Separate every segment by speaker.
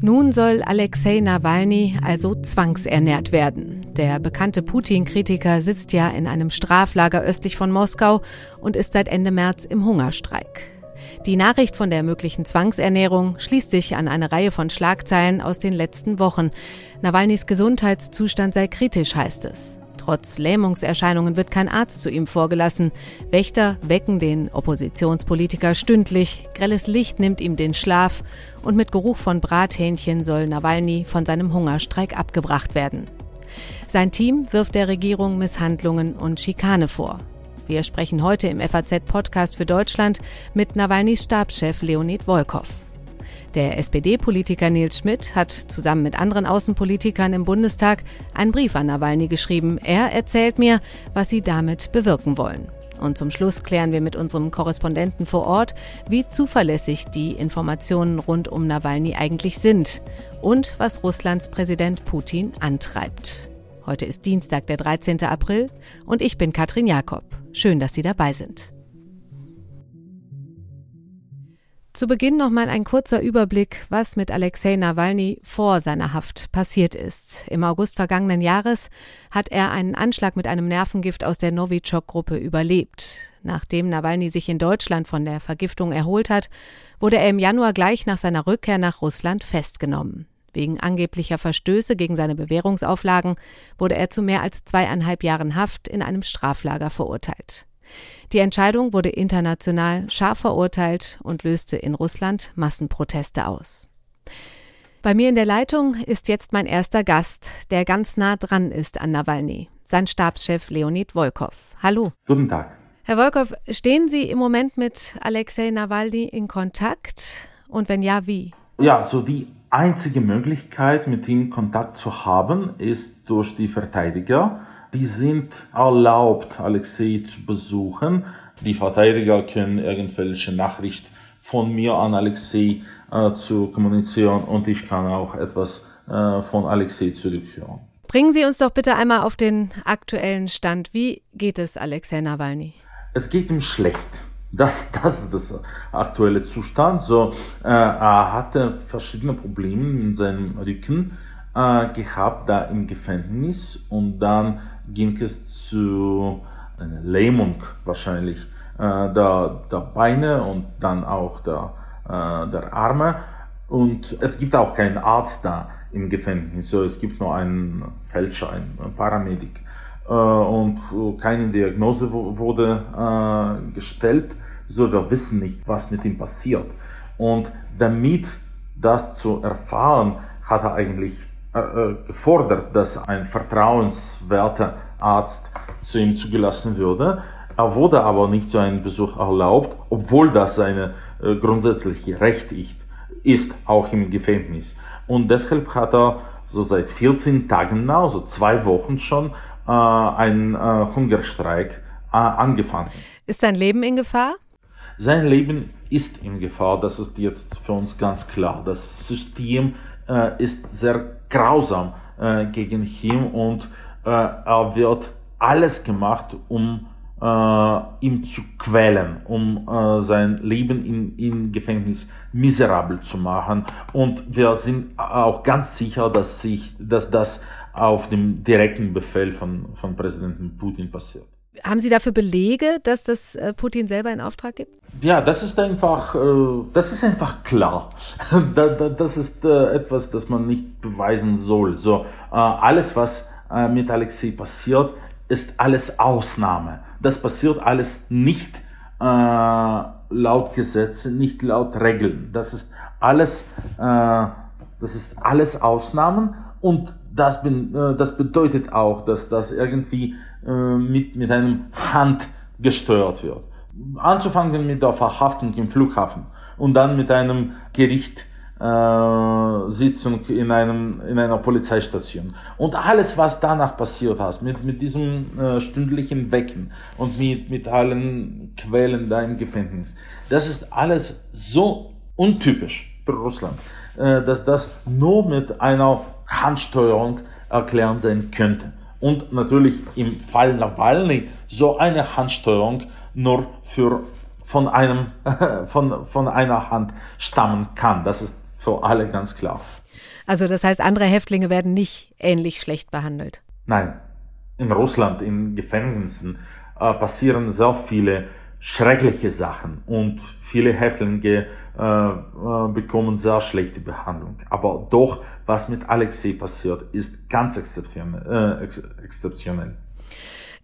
Speaker 1: Nun soll Alexei Nawalny also zwangsernährt werden. Der bekannte Putin-Kritiker sitzt ja in einem Straflager östlich von Moskau und ist seit Ende März im Hungerstreik. Die Nachricht von der möglichen Zwangsernährung schließt sich an eine Reihe von Schlagzeilen aus den letzten Wochen. Nawalnys Gesundheitszustand sei kritisch, heißt es. Trotz Lähmungserscheinungen wird kein Arzt zu ihm vorgelassen. Wächter wecken den Oppositionspolitiker stündlich. Grelles Licht nimmt ihm den Schlaf. Und mit Geruch von Brathähnchen soll Nawalny von seinem Hungerstreik abgebracht werden. Sein Team wirft der Regierung Misshandlungen und Schikane vor. Wir sprechen heute im FAZ-Podcast für Deutschland mit Nawalnys Stabschef Leonid Volkov. Der SPD-Politiker Nils Schmidt hat zusammen mit anderen Außenpolitikern im Bundestag einen Brief an Nawalny geschrieben. Er erzählt mir, was sie damit bewirken wollen. Und zum Schluss klären wir mit unserem Korrespondenten vor Ort, wie zuverlässig die Informationen rund um Nawalny eigentlich sind und was Russlands Präsident Putin antreibt. Heute ist Dienstag, der 13. April und ich bin Katrin Jakob. Schön, dass Sie dabei sind. Zu Beginn noch mal ein kurzer Überblick, was mit Alexei Nawalny vor seiner Haft passiert ist. Im August vergangenen Jahres hat er einen Anschlag mit einem Nervengift aus der Novichok-Gruppe überlebt. Nachdem Nawalny sich in Deutschland von der Vergiftung erholt hat, wurde er im Januar gleich nach seiner Rückkehr nach Russland festgenommen. Wegen angeblicher Verstöße gegen seine Bewährungsauflagen wurde er zu mehr als zweieinhalb Jahren Haft in einem Straflager verurteilt. Die Entscheidung wurde international scharf verurteilt und löste in Russland Massenproteste aus. Bei mir in der Leitung ist jetzt mein erster Gast, der ganz nah dran ist an Nawalny, sein Stabschef Leonid Volkov. Hallo.
Speaker 2: Guten Tag.
Speaker 1: Herr Volkov, stehen Sie im Moment mit Alexei Nawalny in Kontakt? Und wenn ja, wie?
Speaker 2: Ja, so die einzige Möglichkeit, mit ihm Kontakt zu haben, ist durch die Verteidiger die sind erlaubt, Alexei zu besuchen. Die Verteidiger können irgendwelche Nachricht von mir an Alexei äh, zu kommunizieren und ich kann auch etwas äh, von Alexei zurückhören.
Speaker 1: Bringen Sie uns doch bitte einmal auf den aktuellen Stand. Wie geht es Alexei Nawalny?
Speaker 2: Es geht ihm schlecht. Das, das ist das aktuelle Zustand. So, äh, er hatte verschiedene Probleme in seinem Rücken äh, gehabt, da im Gefängnis und dann ging es zu einer Lähmung wahrscheinlich äh, der, der Beine und dann auch der, äh, der Arme. Und es gibt auch keinen Arzt da im Gefängnis, so, es gibt nur einen Fälscher, einen Paramedic. Äh, und keine Diagnose wurde äh, gestellt, so wir wissen nicht, was mit ihm passiert. Und damit das zu erfahren, hat er eigentlich äh, gefordert, dass ein vertrauenswerter Arzt zu ihm zugelassen würde. Er wurde aber nicht so einen Besuch erlaubt, obwohl das seine äh, grundsätzliche Recht ist, auch im Gefängnis. Und deshalb hat er so seit 14 Tagen now, so zwei Wochen schon, äh, einen äh, Hungerstreik äh, angefangen.
Speaker 1: Ist sein Leben in Gefahr?
Speaker 2: Sein Leben ist in Gefahr, das ist jetzt für uns ganz klar. Das System äh, ist sehr grausam äh, gegen ihn und äh, er wird alles gemacht, um äh, ihm zu quälen, um äh, sein Leben in, im Gefängnis miserabel zu machen. Und wir sind auch ganz sicher, dass, sich, dass das auf dem direkten Befehl von, von Präsidenten Putin passiert.
Speaker 1: Haben Sie dafür Belege, dass das äh, Putin selber in Auftrag gibt?
Speaker 2: Ja, das ist einfach, äh, das ist einfach klar. Das ist äh, etwas, das man nicht beweisen soll. So, alles, was mit Alexei passiert, ist alles Ausnahme. Das passiert alles nicht laut Gesetze, nicht laut Regeln. Das ist alles, das ist alles Ausnahmen und das bedeutet auch, dass das irgendwie äh, mit, mit einem Hand gesteuert wird. Anzufangen mit der Verhaftung im Flughafen und dann mit einem Gericht äh, Sitzung in, einem, in einer Polizeistation. Und alles, was danach passiert hat, mit, mit diesem äh, stündlichen Wecken und mit, mit allen Quellen da im Gefängnis, das ist alles so untypisch für Russland, äh, dass das nur mit einer Handsteuerung erklären sein könnte. Und natürlich im Fall Nawalny so eine Handsteuerung nur für von einem, von, von einer Hand stammen kann. Das ist für alle ganz klar.
Speaker 1: Also das heißt, andere Häftlinge werden nicht ähnlich schlecht behandelt.
Speaker 2: Nein. In Russland, in Gefängnissen äh, passieren sehr viele schreckliche Sachen und viele Häftlinge äh, äh, bekommen sehr schlechte Behandlung. Aber doch, was mit Alexei passiert, ist ganz exzeptionell. Äh, ex exzeptionell.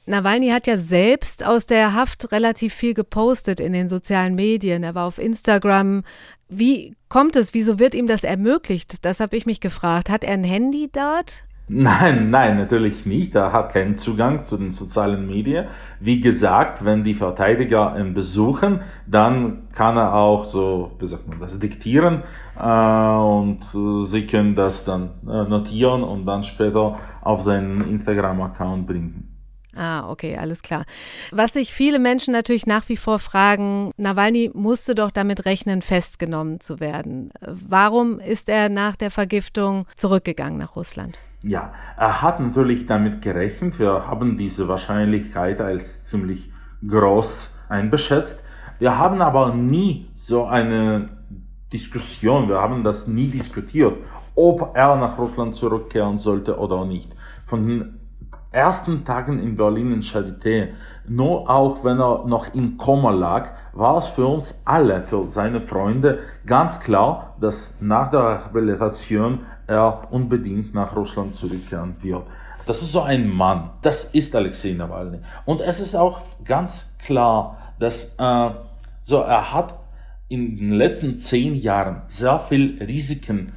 Speaker 1: Nawalny hat ja selbst aus der Haft relativ viel gepostet in den sozialen Medien. Er war auf Instagram. Wie kommt es? Wieso wird ihm das ermöglicht? Das habe ich mich gefragt. Hat er ein Handy dort?
Speaker 2: Nein, nein, natürlich nicht. Er hat keinen Zugang zu den sozialen Medien. Wie gesagt, wenn die Verteidiger ihn besuchen, dann kann er auch so, wie sagt man das, diktieren äh, und äh, sie können das dann äh, notieren und dann später auf seinen Instagram-Account bringen.
Speaker 1: Ah, okay, alles klar. Was sich viele Menschen natürlich nach wie vor fragen, Nawalny musste doch damit rechnen, festgenommen zu werden. Warum ist er nach der Vergiftung zurückgegangen nach Russland?
Speaker 2: Ja, er hat natürlich damit gerechnet. Wir haben diese Wahrscheinlichkeit als ziemlich groß einbeschätzt. Wir haben aber nie so eine Diskussion, wir haben das nie diskutiert, ob er nach Russland zurückkehren sollte oder nicht. Von den ersten Tagen in Berlin in Charité, nur auch wenn er noch in Koma lag, war es für uns alle, für seine Freunde, ganz klar, dass nach der Rehabilitation er unbedingt nach Russland zurückkehren wird. Das ist so ein Mann, das ist Alexei Nawalny. Und es ist auch ganz klar, dass äh, so, er hat in den letzten zehn Jahren sehr viel Risiken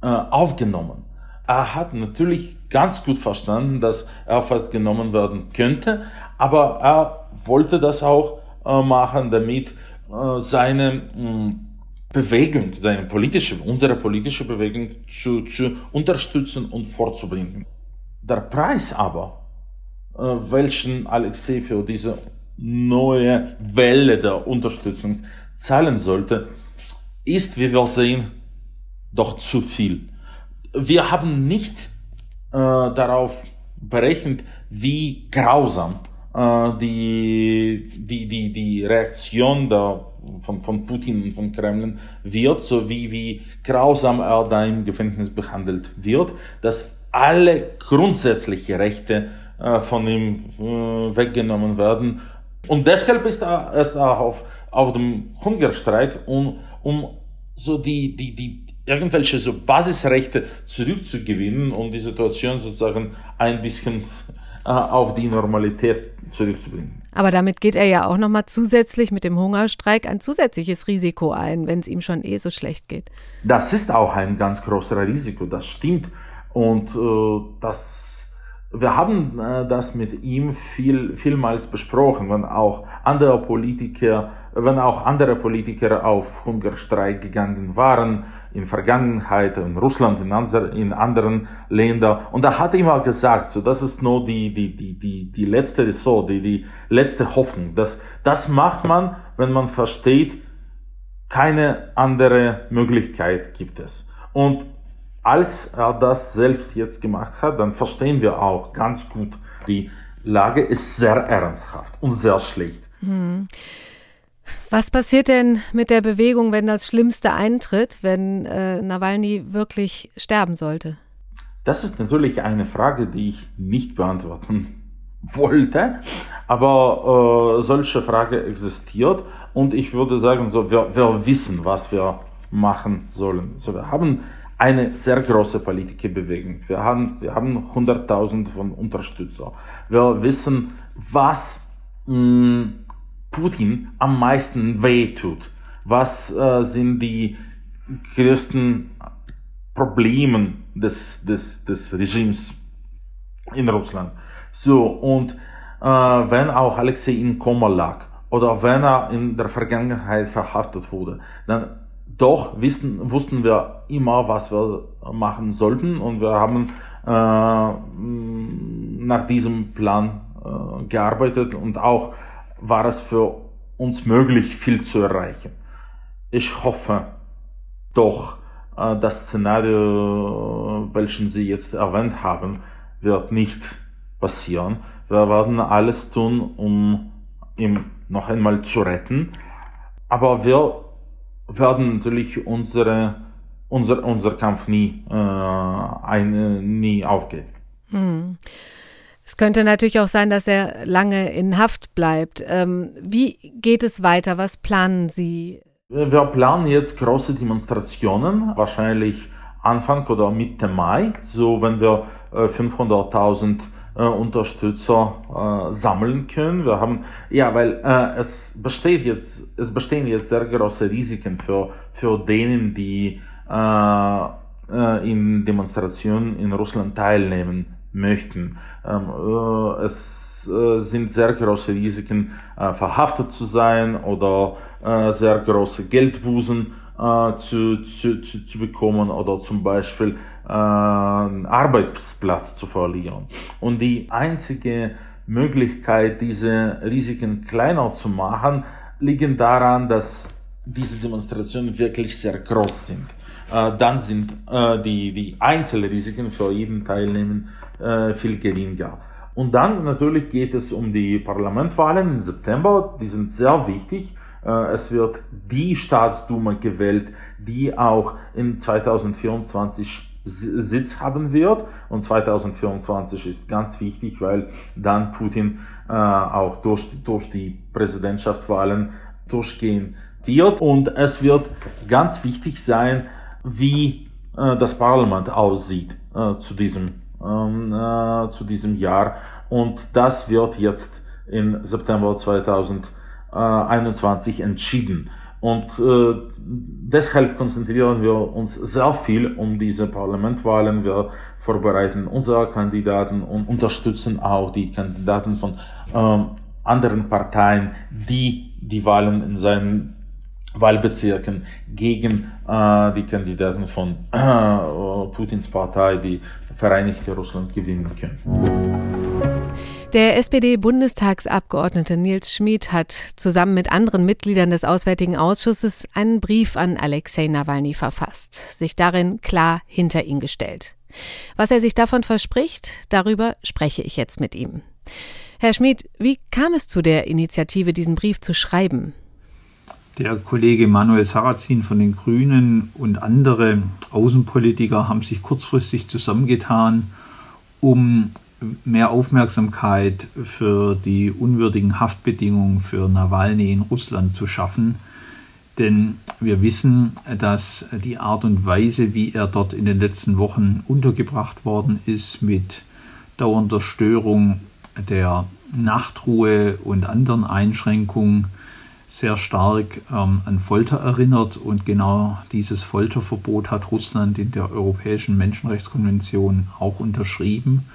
Speaker 2: äh, aufgenommen. Er hat natürlich ganz gut verstanden, dass er festgenommen werden könnte, aber er wollte das auch äh, machen, damit äh, seine mh, hm, Bewegung, seine politische, unsere politische Bewegung zu, zu unterstützen und vorzubringen. Der Preis aber, äh, welchen Alexei für diese neue Welle der Unterstützung zahlen sollte, ist, wie wir sehen, doch zu viel. Wir haben nicht äh, darauf berechnet, wie grausam äh, die, die, die, die Reaktion der von, von Putin und von Kreml wird, so wie, grausam er da im Gefängnis behandelt wird, dass alle grundsätzliche Rechte äh, von ihm äh, weggenommen werden. Und deshalb ist er, ist er auf, auf dem Hungerstreik, um, um so die, die, die irgendwelche so Basisrechte zurückzugewinnen und die Situation sozusagen ein bisschen auf die Normalität zurückzubringen.
Speaker 1: Aber damit geht er ja auch nochmal zusätzlich mit dem Hungerstreik ein zusätzliches Risiko ein, wenn es ihm schon eh so schlecht geht.
Speaker 2: Das ist auch ein ganz großes Risiko, das stimmt. Und äh, das wir haben äh, das mit ihm viel, vielmals besprochen, wenn auch andere Politiker, wenn auch andere Politiker auf Hungerstreik gegangen waren, in Vergangenheit, in Russland, in, andre, in anderen Ländern. Und er hat immer gesagt, so, das ist nur die, die, die, die, die letzte Resort, die, die letzte Hoffnung. Das, das macht man, wenn man versteht, keine andere Möglichkeit gibt es. Und als er das selbst jetzt gemacht hat, dann verstehen wir auch ganz gut, die Lage ist sehr ernsthaft und sehr schlecht. Hm.
Speaker 1: Was passiert denn mit der Bewegung, wenn das Schlimmste eintritt, wenn äh, Nawalny wirklich sterben sollte?
Speaker 2: Das ist natürlich eine Frage, die ich nicht beantworten wollte, aber äh, solche Frage existiert und ich würde sagen, so, wir, wir wissen, was wir machen sollen. So, wir haben eine sehr große Politikerbewegung. Wir haben, wir haben 100.000 von Unterstützer. Wir wissen, was mh, mm, Putin am meisten wehtut. Was äh, sind die größten Probleme des, des, des Regimes in Russland? So, und äh, wenn auch Alexei in Koma lag oder wenn er in der Vergangenheit verhaftet wurde, dann doch wissen, wussten wir immer, was wir machen sollten und wir haben äh, nach diesem Plan äh, gearbeitet und auch war es für uns möglich, viel zu erreichen. Ich hoffe doch, äh, das Szenario, welchen Sie jetzt erwähnt haben, wird nicht passieren. Wir werden alles tun, um ihn noch einmal zu retten aber wir werden natürlich unsere, unser, unser Kampf nie, äh, ein, nie aufgeben. Hm.
Speaker 1: Es könnte natürlich auch sein, dass er lange in Haft bleibt. Ähm, wie geht es weiter? Was planen Sie?
Speaker 2: Wir planen jetzt große Demonstrationen, wahrscheinlich Anfang oder Mitte Mai, so wenn wir 500.000 äh, äh, Unterstützer äh, sammeln können. Wir haben, ja, weil äh, es besteht jetzt, es bestehen jetzt sehr große Risiken für, für denen, die äh, äh, in Demonstrationen in Russland teilnehmen möchten. Ähm, äh, es äh, sind sehr große Risiken, äh, verhaftet zu sein oder äh, sehr große Geldbußen zu, zu, zu, zu bekommen oder zum Beispiel einen Arbeitsplatz zu verlieren. Und die einzige Möglichkeit, diese Risiken kleiner zu machen, liegen daran, dass diese Demonstrationen wirklich sehr groß sind. Äh, dann sind äh, die, die Einzelrisiken für jeden Teilnehmer äh, viel geringer. Und dann natürlich geht es um die Parlamentwahlen im September, die sind sehr wichtig. Äh, es wird die Staatsduma gewählt, die auch in 2024 Sitz haben wird. Und 2024 ist ganz wichtig, weil dann Putin äh, auch durch, durch die Präsidentschaftswahlen durchgehen wird. Und es wird ganz wichtig sein, wie äh, das Parlament aussieht äh, zu, diesem, ähm, äh, zu diesem Jahr. Und das wird jetzt im September 2021 entschieden. Und äh, deshalb konzentrieren wir uns sehr viel um diese Parlamentwahlen. Wir vorbereiten unsere Kandidaten und unterstützen auch die Kandidaten von ähm, anderen Parteien, die die Wahlen in seinen Wahlbezirken gegen äh, die Kandidaten von äh, Putins Partei, die Vereinigte Russland, gewinnen können.
Speaker 1: Der SPD-Bundestagsabgeordnete Nils Schmid hat zusammen mit anderen Mitgliedern des Auswärtigen Ausschusses einen Brief an Alexei Nawalny verfasst, sich darin klar hinter ihn gestellt. Was er sich davon verspricht, darüber spreche ich jetzt mit ihm. Herr Schmid, wie kam es zu der Initiative, diesen Brief zu schreiben?
Speaker 3: Der Kollege Manuel Sarrazin von den Grünen und andere Außenpolitiker haben sich kurzfristig zusammengetan, um mehr Aufmerksamkeit für die unwürdigen Haftbedingungen für Nawalny in Russland zu schaffen. Denn wir wissen, dass die Art und Weise, wie er dort in den letzten Wochen untergebracht worden ist, mit dauernder Störung der Nachtruhe und anderen Einschränkungen, sehr stark ähm, an Folter erinnert und genau dieses Folterverbot hat Russland in der Europäischen Menschenrechtskonvention auch unterschrieben.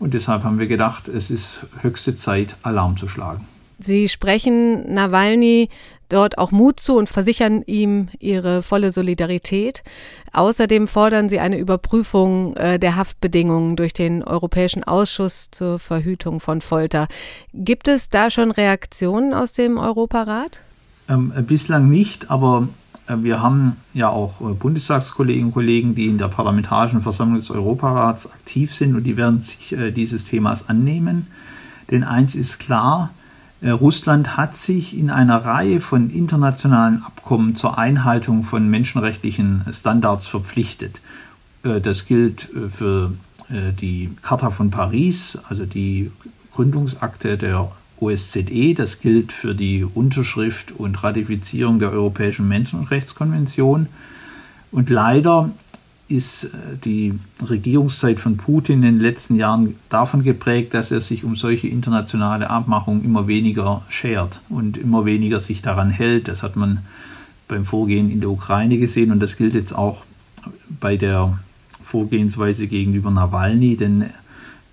Speaker 3: Und deshalb haben wir gedacht, es ist höchste Zeit, Alarm zu schlagen.
Speaker 1: Sie sprechen Nawalny dort auch Mut zu und versichern ihm ihre volle Solidarität. Außerdem fordern sie eine Überprüfung äh, der Haftbedingungen durch den Europäischen Ausschuss zur Verhütung von Folter. Gibt es da schon Reaktionen aus dem Europarat?
Speaker 3: Ähm, äh, bislang nicht, aber äh, wir haben ja auch äh, Bundestagskolleginnen und Kollegen, die in der Parlamentarischen Versammlung des Europarats aktiv sind und die werden sich äh, dieses Themas annehmen. Denn eins ist klar, Russland hat sich in einer Reihe von internationalen Abkommen zur Einhaltung von menschenrechtlichen Standards verpflichtet. Äh, das gilt äh, für die Charta von Paris, also die Gründungsakte der OSZE, das gilt für die Unterschrift und Ratifizierung der Europäischen Menschenrechtskonvention. Und leider ist äh, die Regierungszeit von Putin in den letzten Jahren davon geprägt, dass er sich um solche internationale Abmachungen immer weniger schert und immer weniger sich daran hält. Das hat man beim Vorgehen in der Ukraine gesehen und das gilt jetzt auch bei der Vorgehensweise gegenüber Nawalny, denn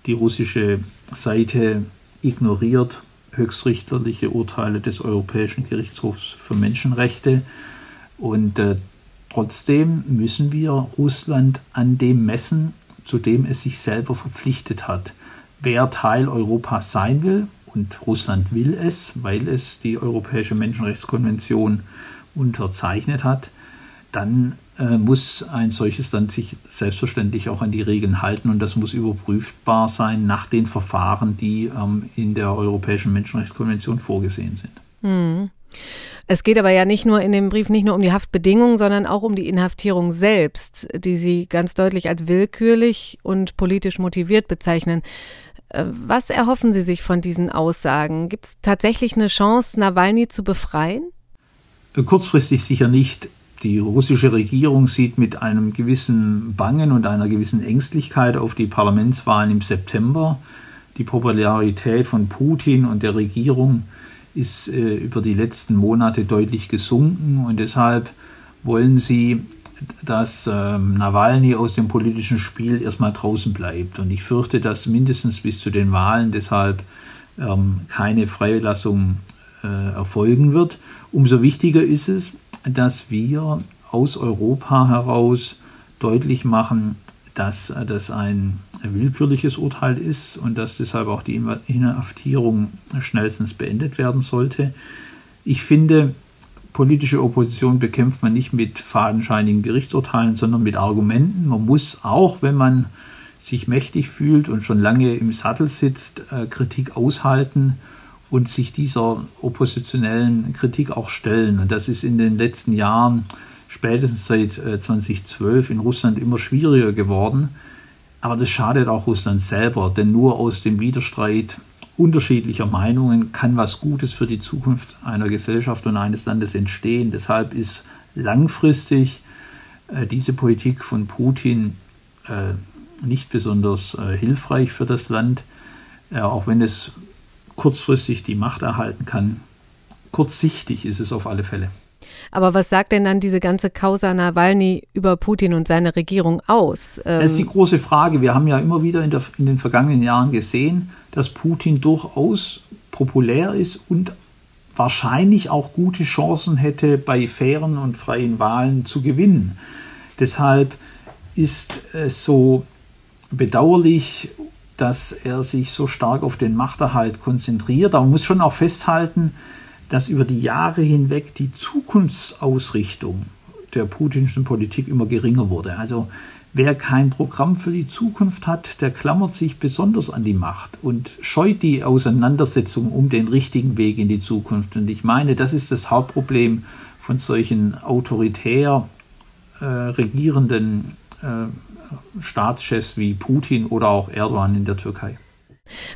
Speaker 3: die russische Seite ignoriert höchstrichterliche Urteile des Europäischen Gerichtshofs für Menschenrechte und äh, Trotzdem müssen wir Russland an dem messen, zu dem es sich selber verpflichtet hat. Wer Teil Europas sein will, und Russland will es, weil es die Europäische Menschenrechtskonvention unterzeichnet hat, dann äh, muss ein solches Land sich selbstverständlich auch an die Regeln halten und das muss überprüfbar sein nach den Verfahren, die ähm, in der Europäischen Menschenrechtskonvention vorgesehen sind.
Speaker 1: Hm. Es geht aber ja nicht nur in dem Brief nicht nur um die Haftbedingungen, sondern auch um die Inhaftierung selbst, die Sie ganz deutlich als willkürlich und politisch motiviert bezeichnen. Äh, was erhoffen Sie sich von diesen Aussagen? Gibt es tatsächlich eine Chance, Nawalny zu befreien?
Speaker 3: Kurzfristig sicher nicht. Die russische Regierung sieht mit einem gewissen Bangen und einer gewissen Ängstlichkeit auf die Parlamentswahlen im September. Die Popularität von Putin und der Regierung ist äh, über die letzten Monate deutlich gesunken und deshalb wollen sie, dass ähm, Nawalny aus dem politischen Spiel erstmal draußen bleibt. Und ich fürchte, dass mindestens bis zu den Wahlen deshalb ähm, keine Freilassung äh, erfolgen wird. Umso wichtiger ist es, dass wir aus Europa heraus deutlich machen, dass das ein willkürliches Urteil ist und dass deshalb auch die Inhaftierung schnellstens beendet werden sollte. Ich finde, politische Opposition bekämpft man nicht mit fadenscheinigen Gerichtsurteilen, sondern mit Argumenten. Man muss auch, wenn man sich mächtig fühlt und schon lange im Sattel sitzt, äh, Kritik aushalten und sich dieser oppositionellen Kritik auch stellen. Und das ist in den letzten Jahren spätestens seit 2012 äh, in Russland immer schwieriger geworden. Aber das schadet auch Russland selber, denn nur aus dem Widerstreit unterschiedlicher Meinungen kann was Gutes für die Zukunft einer Gesellschaft und eines Landes entstehen. Deshalb ist langfristig äh, diese Politik von Putin äh, nicht besonders äh, hilfreich für das Land, äh, auch wenn es kurzfristig die Macht erhalten kann. Kurzsichtig ist es auf alle Fälle.
Speaker 1: Aber was sagt denn dann diese ganze Causa Nawalny über Putin und seine Regierung aus?
Speaker 3: Ähm das ist die große Frage. Wir haben ja immer wieder in, der, in den vergangenen Jahren gesehen, dass Putin durchaus populär ist und wahrscheinlich auch gute Chancen hätte, bei fairen und freien Wahlen zu gewinnen. Deshalb ist es so bedauerlich, dass er sich so stark auf den Machterhalt konzentriert. Aber man muss schon auch festhalten, dass über die Jahre hinweg die Zukunftsausrichtung der putinschen Politik immer geringer wurde. Also wer kein Programm für die Zukunft hat, der klammert sich besonders an die Macht und scheut die Auseinandersetzung um den richtigen Weg in die Zukunft. Und ich meine, das ist das Hauptproblem von solchen autoritär äh, regierenden äh, Staatschefs wie Putin oder auch Erdogan in der Türkei.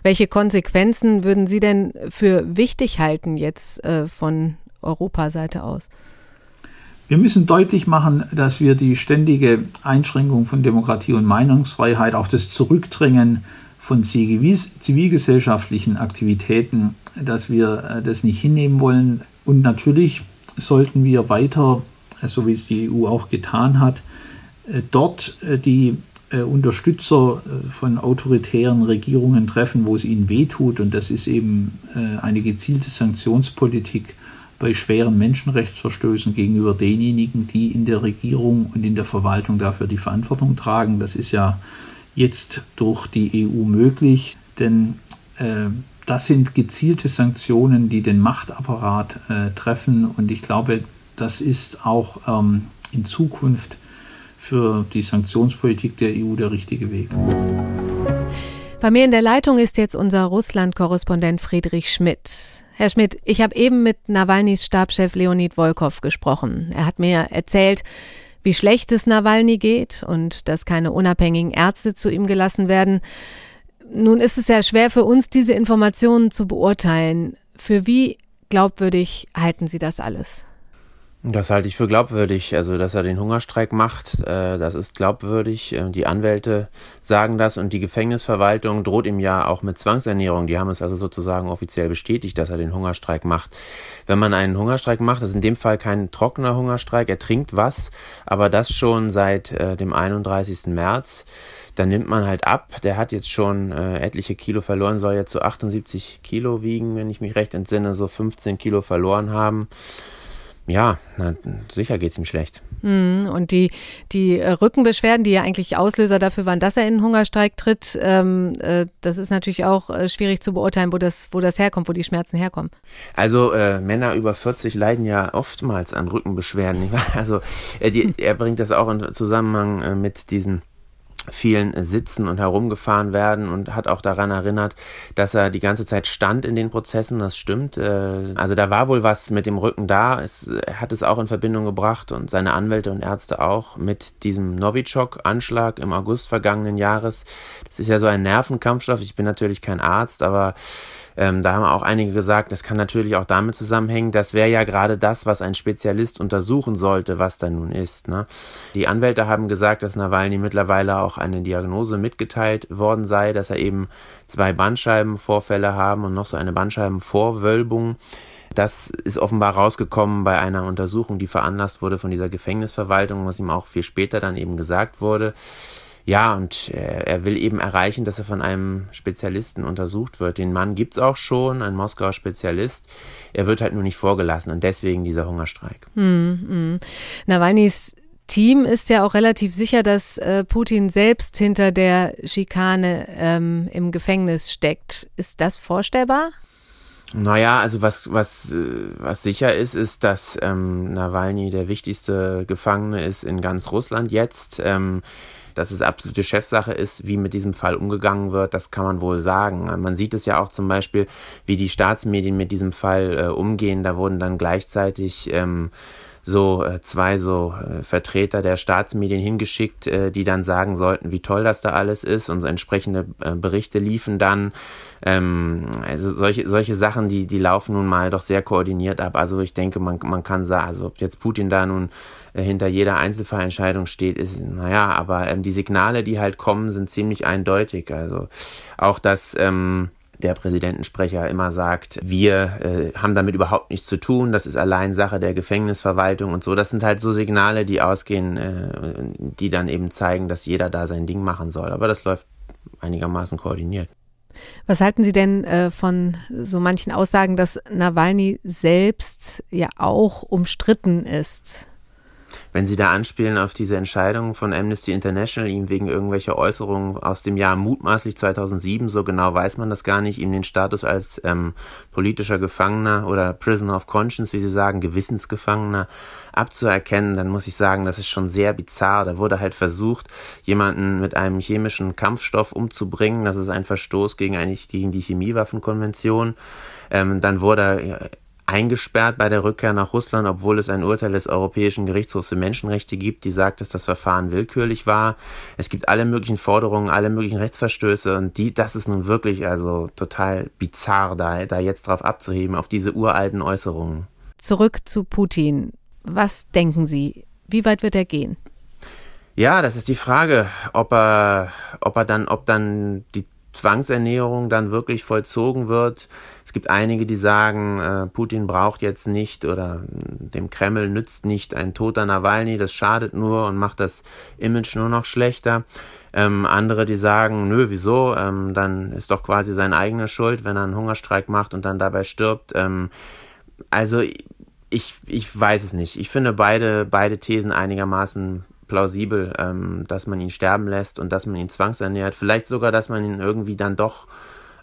Speaker 1: Welche Konsequenzen würden Sie denn für wichtig halten jetzt äh, von Europaseite aus?
Speaker 3: Wir müssen deutlich machen, dass wir die ständige Einschränkung von Demokratie und Meinungsfreiheit, auch das Zurückdrängen von zivilgesellschaftlichen Aktivitäten, dass wir äh, das nicht hinnehmen wollen. Und natürlich sollten wir weiter, äh, so wie es die EU auch getan hat, äh, dort die Unterstützer äh, von autoritären Regierungen treffen, wo es ihnen wehtut. Und das ist eben äh, eine gezielte Sanktionspolitik bei schweren Menschenrechtsverstößen gegenüber denjenigen, die in der Regierung und in der Verwaltung dafür die Verantwortung tragen. Das ist ja jetzt durch die EU möglich, denn äh, das sind gezielte Sanktionen, die den Machtapparat äh, treffen. Und ich glaube, das ist auch ähm, in Zukunft für die Sanktionspolitik der EU der richtige Weg.
Speaker 1: Bei mir in der Leitung ist jetzt unser Russland-Korrespondent Friedrich Schmidt. Herr Schmidt, ich habe eben mit Nawalnys Stabschef Leonid Volkov gesprochen. Er hat mir erzählt, wie schlecht es Nawalny geht und dass keine unabhängigen Ärzte zu ihm gelassen werden. Nun ist es ja schwer für uns, diese Informationen zu beurteilen. Für wie glaubwürdig halten Sie das alles?
Speaker 4: Das halte ich für glaubwürdig. Also, dass er den Hungerstreik macht, äh, das ist glaubwürdig. Äh, die Anwälte sagen das und die Gefängnisverwaltung droht ihm ja auch mit Zwangsernährung. Die haben es also sozusagen offiziell bestätigt, dass er den Hungerstreik macht. Wenn man einen Hungerstreik macht, ist in dem Fall kein trockener Hungerstreik, er trinkt was, aber das schon seit äh, dem 31. März. Dann nimmt man halt ab. Der hat jetzt schon äh, etliche Kilo verloren, soll jetzt so 78 Kilo wiegen, wenn ich mich recht entsinne, so 15 Kilo verloren haben ja, na, sicher geht's ihm schlecht.
Speaker 1: Mhm, und die, die äh, Rückenbeschwerden, die ja eigentlich Auslöser dafür waren, dass er in den Hungerstreik tritt, ähm, äh, das ist natürlich auch äh, schwierig zu beurteilen, wo das, wo das herkommt, wo die Schmerzen herkommen.
Speaker 4: Also äh, Männer über 40 leiden ja oftmals an Rückenbeschwerden. Also die, er bringt das auch in Zusammenhang äh, mit diesen vielen Sitzen und herumgefahren werden und hat auch daran erinnert, dass er die ganze Zeit stand in den Prozessen. Das stimmt. Äh, also da war wohl was mit dem Rücken da. Es, er hat es auch in Verbindung gebracht und seine Anwälte und Ärzte auch mit diesem Novichok-Anschlag im August vergangenen Jahres. Das ist ja so ein Nervenkampfstoff. Ich bin natürlich kein Arzt, aber ähm, da haben auch einige gesagt, das kann natürlich auch damit zusammenhängen, das wäre ja gerade das, was ein Spezialist untersuchen sollte, was da nun ist. Ne? Die Anwälte haben gesagt, dass Nawalny mittlerweile auch eine Diagnose mitgeteilt worden sei, dass er eben zwei Bandscheibenvorfälle haben und noch so eine Bandscheibenvorwölbung. Das ist offenbar rausgekommen bei einer Untersuchung, die veranlasst wurde von dieser Gefängnisverwaltung, was ihm auch viel später dann eben gesagt wurde. Ja, und er, er will eben erreichen, dass er von einem Spezialisten untersucht wird. Den Mann gibt's auch schon, ein Moskauer Spezialist. Er wird halt nur nicht vorgelassen und deswegen dieser Hungerstreik.
Speaker 1: Hm, hm. Nawalnys Team ist ja auch relativ sicher, dass äh, Putin selbst hinter der Schikane ähm, im Gefängnis steckt. Ist das vorstellbar?
Speaker 4: Naja, also was, was, äh, was sicher ist, ist, dass ähm, Nawalny der wichtigste Gefangene ist in ganz Russland jetzt. Ähm, dass es absolute Chefsache ist, wie mit diesem Fall umgegangen wird, das kann man wohl sagen. Man sieht es ja auch zum Beispiel, wie die Staatsmedien mit diesem Fall äh, umgehen. Da wurden dann gleichzeitig ähm, so äh, zwei so äh, Vertreter der Staatsmedien hingeschickt, äh, die dann sagen sollten, wie toll das da alles ist und so entsprechende äh, Berichte liefen dann. Ähm, also solche, solche Sachen, die, die laufen nun mal doch sehr koordiniert ab. Also ich denke, man, man kann sagen, also ob jetzt Putin da nun äh, hinter jeder Einzelfallentscheidung steht, ist, naja, aber ähm, die Signale, die halt kommen, sind ziemlich eindeutig. Also auch das, ähm, der Präsidentensprecher immer sagt, wir äh, haben damit überhaupt nichts zu tun, das ist allein Sache der Gefängnisverwaltung und so. Das sind halt so Signale, die ausgehen, äh, die dann eben zeigen, dass jeder da sein Ding machen soll. Aber das läuft einigermaßen koordiniert.
Speaker 1: Was halten Sie denn äh, von so manchen Aussagen, dass Nawalny selbst ja auch umstritten ist?
Speaker 4: Wenn Sie da anspielen auf diese Entscheidung von Amnesty International, ihm wegen irgendwelcher Äußerungen aus dem Jahr mutmaßlich 2007, so genau weiß man das gar nicht, ihm den Status als ähm, politischer Gefangener oder Prisoner of Conscience, wie Sie sagen, Gewissensgefangener abzuerkennen, dann muss ich sagen, das ist schon sehr bizarr. Da wurde halt versucht, jemanden mit einem chemischen Kampfstoff umzubringen. Das ist ein Verstoß gegen eigentlich gegen die Chemiewaffenkonvention. Ähm, dann wurde eingesperrt bei der Rückkehr nach Russland, obwohl es ein Urteil des Europäischen Gerichtshofs für Menschenrechte gibt, die sagt, dass das Verfahren willkürlich war. Es gibt alle möglichen Forderungen, alle möglichen Rechtsverstöße und die, das ist nun wirklich also total bizarr, da, da jetzt drauf abzuheben, auf diese uralten Äußerungen.
Speaker 1: Zurück zu Putin. Was denken Sie? Wie weit wird er gehen?
Speaker 4: Ja, das ist die Frage, ob er, ob er dann, ob dann die Zwangsernährung dann wirklich vollzogen wird. Es gibt einige, die sagen, äh, Putin braucht jetzt nicht oder dem Kreml nützt nicht ein toter Nawalny, das schadet nur und macht das Image nur noch schlechter. Ähm, andere, die sagen, nö, wieso? Ähm, dann ist doch quasi seine eigene Schuld, wenn er einen Hungerstreik macht und dann dabei stirbt. Ähm, also ich, ich weiß es nicht. Ich finde beide, beide Thesen einigermaßen plausibel, ähm, dass man ihn sterben lässt und dass man ihn zwangsernährt. Vielleicht sogar, dass man ihn irgendwie dann doch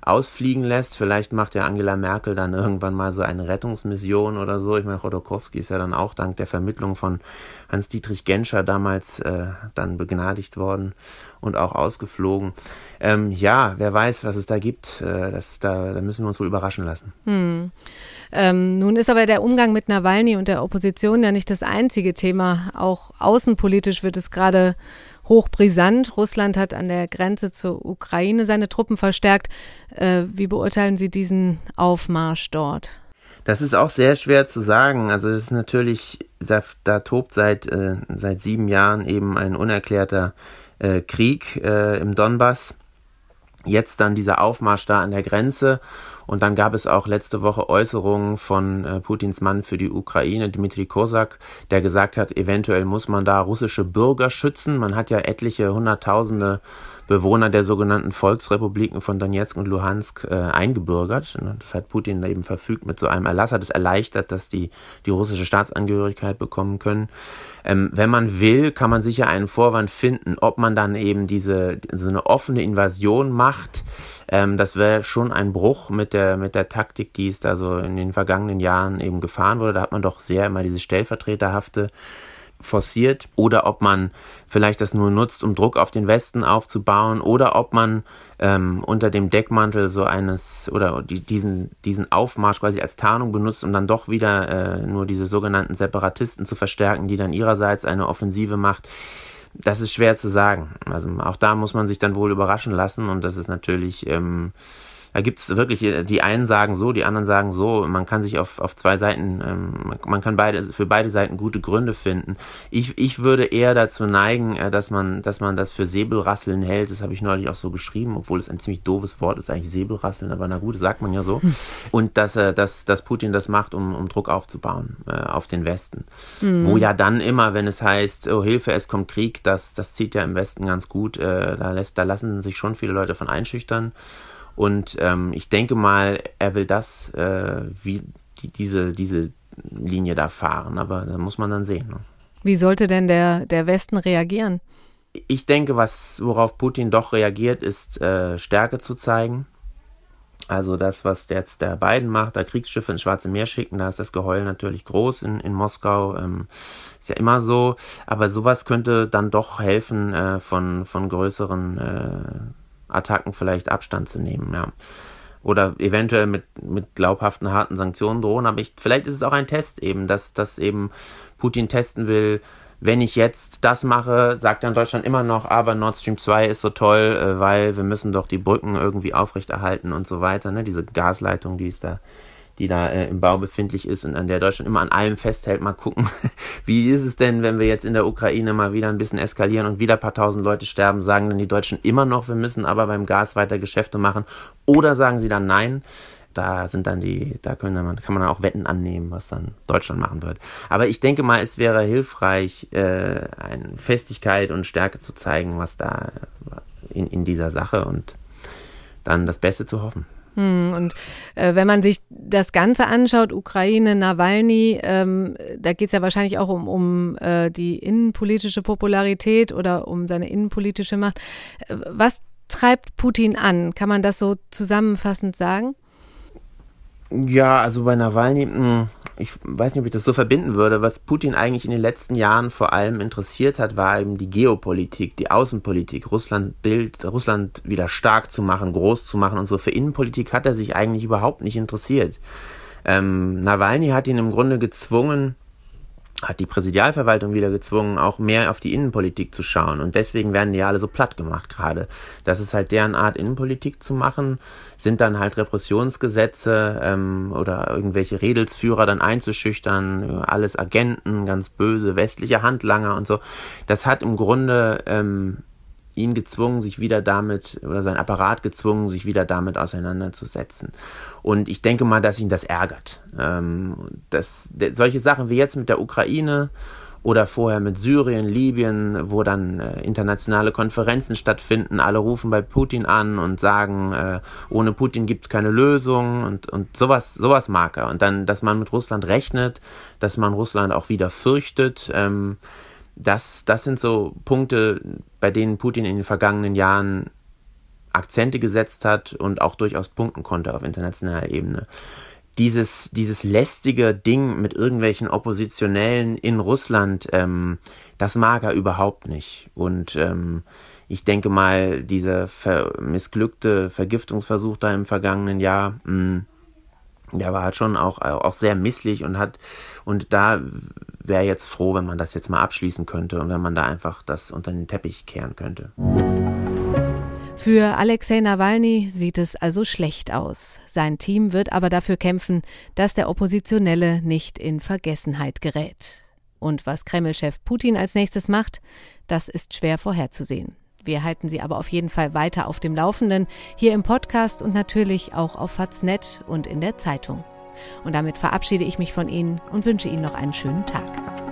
Speaker 4: ausfliegen lässt. Vielleicht macht ja Angela Merkel dann irgendwann mal so eine Rettungsmission oder so. Ich meine, Rodokowski ist ja dann auch dank der Vermittlung von Hans-Dietrich Genscher damals äh, dann begnadigt worden und auch ausgeflogen. Ähm, ja, wer weiß, was es da gibt. Äh, das, da, da müssen wir uns wohl überraschen lassen.
Speaker 1: Hm. Ähm, nun ist aber der Umgang mit Nawalny und der Opposition ja nicht das einzige Thema. Auch außenpolitisch wird es gerade hochbrisant. Russland hat an der Grenze zur Ukraine seine Truppen verstärkt. Äh, wie beurteilen Sie diesen Aufmarsch dort?
Speaker 4: Das ist auch sehr schwer zu sagen. Also es ist natürlich, da, da tobt seit, äh, seit sieben Jahren eben ein unerklärter äh, Krieg äh, im Donbass. Jetzt dann dieser Aufmarsch da an der Grenze und dann gab es auch letzte Woche Äußerungen von äh, Putins Mann für die Ukraine, Dmitri Kozak, der gesagt hat, eventuell muss man da russische Bürger schützen. Man hat ja etliche Hunderttausende Bewohner der sogenannten Volksrepubliken von Donetsk und Luhansk äh, eingebürgert. Das hat Putin eben verfügt mit so einem Erlass, hat es erleichtert, dass die die russische Staatsangehörigkeit bekommen können. Ähm, wenn man will, kann man sicher einen Vorwand finden, ob man dann eben diese so eine offene Invasion macht. Ähm, das wäre schon ein Bruch mit der mit der Taktik, die es da so in den vergangenen Jahren eben gefahren wurde. Da hat man doch sehr immer diese stellvertreterhafte forciert oder ob man vielleicht das nur nutzt, um Druck auf den Westen aufzubauen oder ob man ähm, unter dem Deckmantel so eines oder die, diesen, diesen Aufmarsch quasi als Tarnung benutzt, um dann doch wieder äh, nur diese sogenannten Separatisten zu verstärken, die dann ihrerseits eine Offensive macht. Das ist schwer zu sagen. Also auch da muss man sich dann wohl überraschen lassen und das ist natürlich ähm, da gibt es wirklich, äh, die einen sagen so, die anderen sagen so. Man kann sich auf, auf zwei Seiten, ähm, man kann beide, für beide Seiten gute Gründe finden. Ich, ich würde eher dazu neigen, äh, dass man, dass man das für Säbelrasseln hält. Das habe ich neulich auch so geschrieben, obwohl es ein ziemlich doofes Wort ist, eigentlich Säbelrasseln, aber na gut, das sagt man ja so. Und dass, äh, dass, dass Putin das macht, um, um Druck aufzubauen äh, auf den Westen. Mhm. Wo ja dann immer, wenn es heißt, oh Hilfe, es kommt Krieg, das, das zieht ja im Westen ganz gut. Äh, da, lässt, da lassen sich schon viele Leute von einschüchtern. Und ähm, ich denke mal, er will das, äh, wie die, diese, diese Linie da fahren. Aber da muss man dann sehen. Ne?
Speaker 1: Wie sollte denn der, der Westen reagieren?
Speaker 4: Ich denke, was, worauf Putin doch reagiert, ist äh, Stärke zu zeigen. Also das, was jetzt der Biden macht, da Kriegsschiffe ins Schwarze Meer schicken, da ist das Geheul natürlich groß in, in Moskau. Ähm, ist ja immer so. Aber sowas könnte dann doch helfen, äh, von, von größeren äh, Attacken vielleicht Abstand zu nehmen, ja. Oder eventuell mit, mit glaubhaften harten Sanktionen drohen. Aber ich, vielleicht ist es auch ein Test eben, dass, dass eben Putin testen will, wenn ich jetzt das mache, sagt dann Deutschland immer noch, aber Nord Stream 2 ist so toll, äh, weil wir müssen doch die Brücken irgendwie aufrechterhalten und so weiter, ne? Diese Gasleitung, die ist da die da äh, im Bau befindlich ist und an der Deutschland immer an allem festhält. Mal gucken, wie ist es denn, wenn wir jetzt in der Ukraine mal wieder ein bisschen eskalieren und wieder ein paar tausend Leute sterben, sagen dann die Deutschen immer noch, wir müssen aber beim Gas weiter Geschäfte machen oder sagen sie dann nein? Da sind dann die, da können dann, kann man dann auch Wetten annehmen, was dann Deutschland machen wird. Aber ich denke mal, es wäre hilfreich, äh, eine Festigkeit und Stärke zu zeigen, was da in, in dieser Sache und dann das Beste zu hoffen.
Speaker 1: Hm, und äh, wenn man sich das Ganze anschaut, Ukraine, Nawalny, ähm, da geht es ja wahrscheinlich auch um, um äh, die innenpolitische Popularität oder um seine innenpolitische Macht. Äh, was treibt Putin an? Kann man das so zusammenfassend sagen?
Speaker 4: Ja, also bei Nawalny, hm, ich weiß nicht, ob ich das so verbinden würde. Was Putin eigentlich in den letzten Jahren vor allem interessiert hat, war eben die Geopolitik, die Außenpolitik, Russland Bild, Russland wieder stark zu machen, groß zu machen und so. Für Innenpolitik hat er sich eigentlich überhaupt nicht interessiert. Ähm, Nawalny hat ihn im Grunde gezwungen, hat die Präsidialverwaltung wieder gezwungen, auch mehr auf die Innenpolitik zu schauen. Und deswegen werden die alle so platt gemacht gerade. Das ist halt deren Art, Innenpolitik zu machen, sind dann halt Repressionsgesetze ähm, oder irgendwelche Redelsführer dann einzuschüchtern, alles Agenten, ganz böse westliche Handlanger und so. Das hat im Grunde ähm, ihn gezwungen, sich wieder damit, oder sein Apparat gezwungen, sich wieder damit auseinanderzusetzen. Und ich denke mal, dass ihn das ärgert. Ähm, dass, solche Sachen wie jetzt mit der Ukraine oder vorher mit Syrien, Libyen, wo dann äh, internationale Konferenzen stattfinden, alle rufen bei Putin an und sagen, äh, ohne Putin gibt es keine Lösung und, und sowas, sowas mag er. Und dann, dass man mit Russland rechnet, dass man Russland auch wieder fürchtet. Ähm, das, das sind so Punkte, bei denen Putin in den vergangenen Jahren Akzente gesetzt hat und auch durchaus punkten konnte auf internationaler Ebene. Dieses, dieses lästige Ding mit irgendwelchen Oppositionellen in Russland, ähm, das mag er überhaupt nicht. Und ähm, ich denke mal, dieser ver missglückte Vergiftungsversuch da im vergangenen Jahr, mh, mm, der war halt schon auch, auch sehr misslich und hat, und da wäre jetzt froh, wenn man das jetzt mal abschließen könnte und wenn man da einfach das unter den Teppich kehren könnte.
Speaker 1: Für Alexei Nawalny sieht es also schlecht aus. Sein Team wird aber dafür kämpfen, dass der Oppositionelle nicht in Vergessenheit gerät. Und was Kreml-Chef Putin als nächstes macht, das ist schwer vorherzusehen. Wir halten Sie aber auf jeden Fall weiter auf dem Laufenden, hier im Podcast und natürlich auch auf Faznet und in der Zeitung. Und damit verabschiede ich mich von Ihnen und wünsche Ihnen noch einen schönen Tag.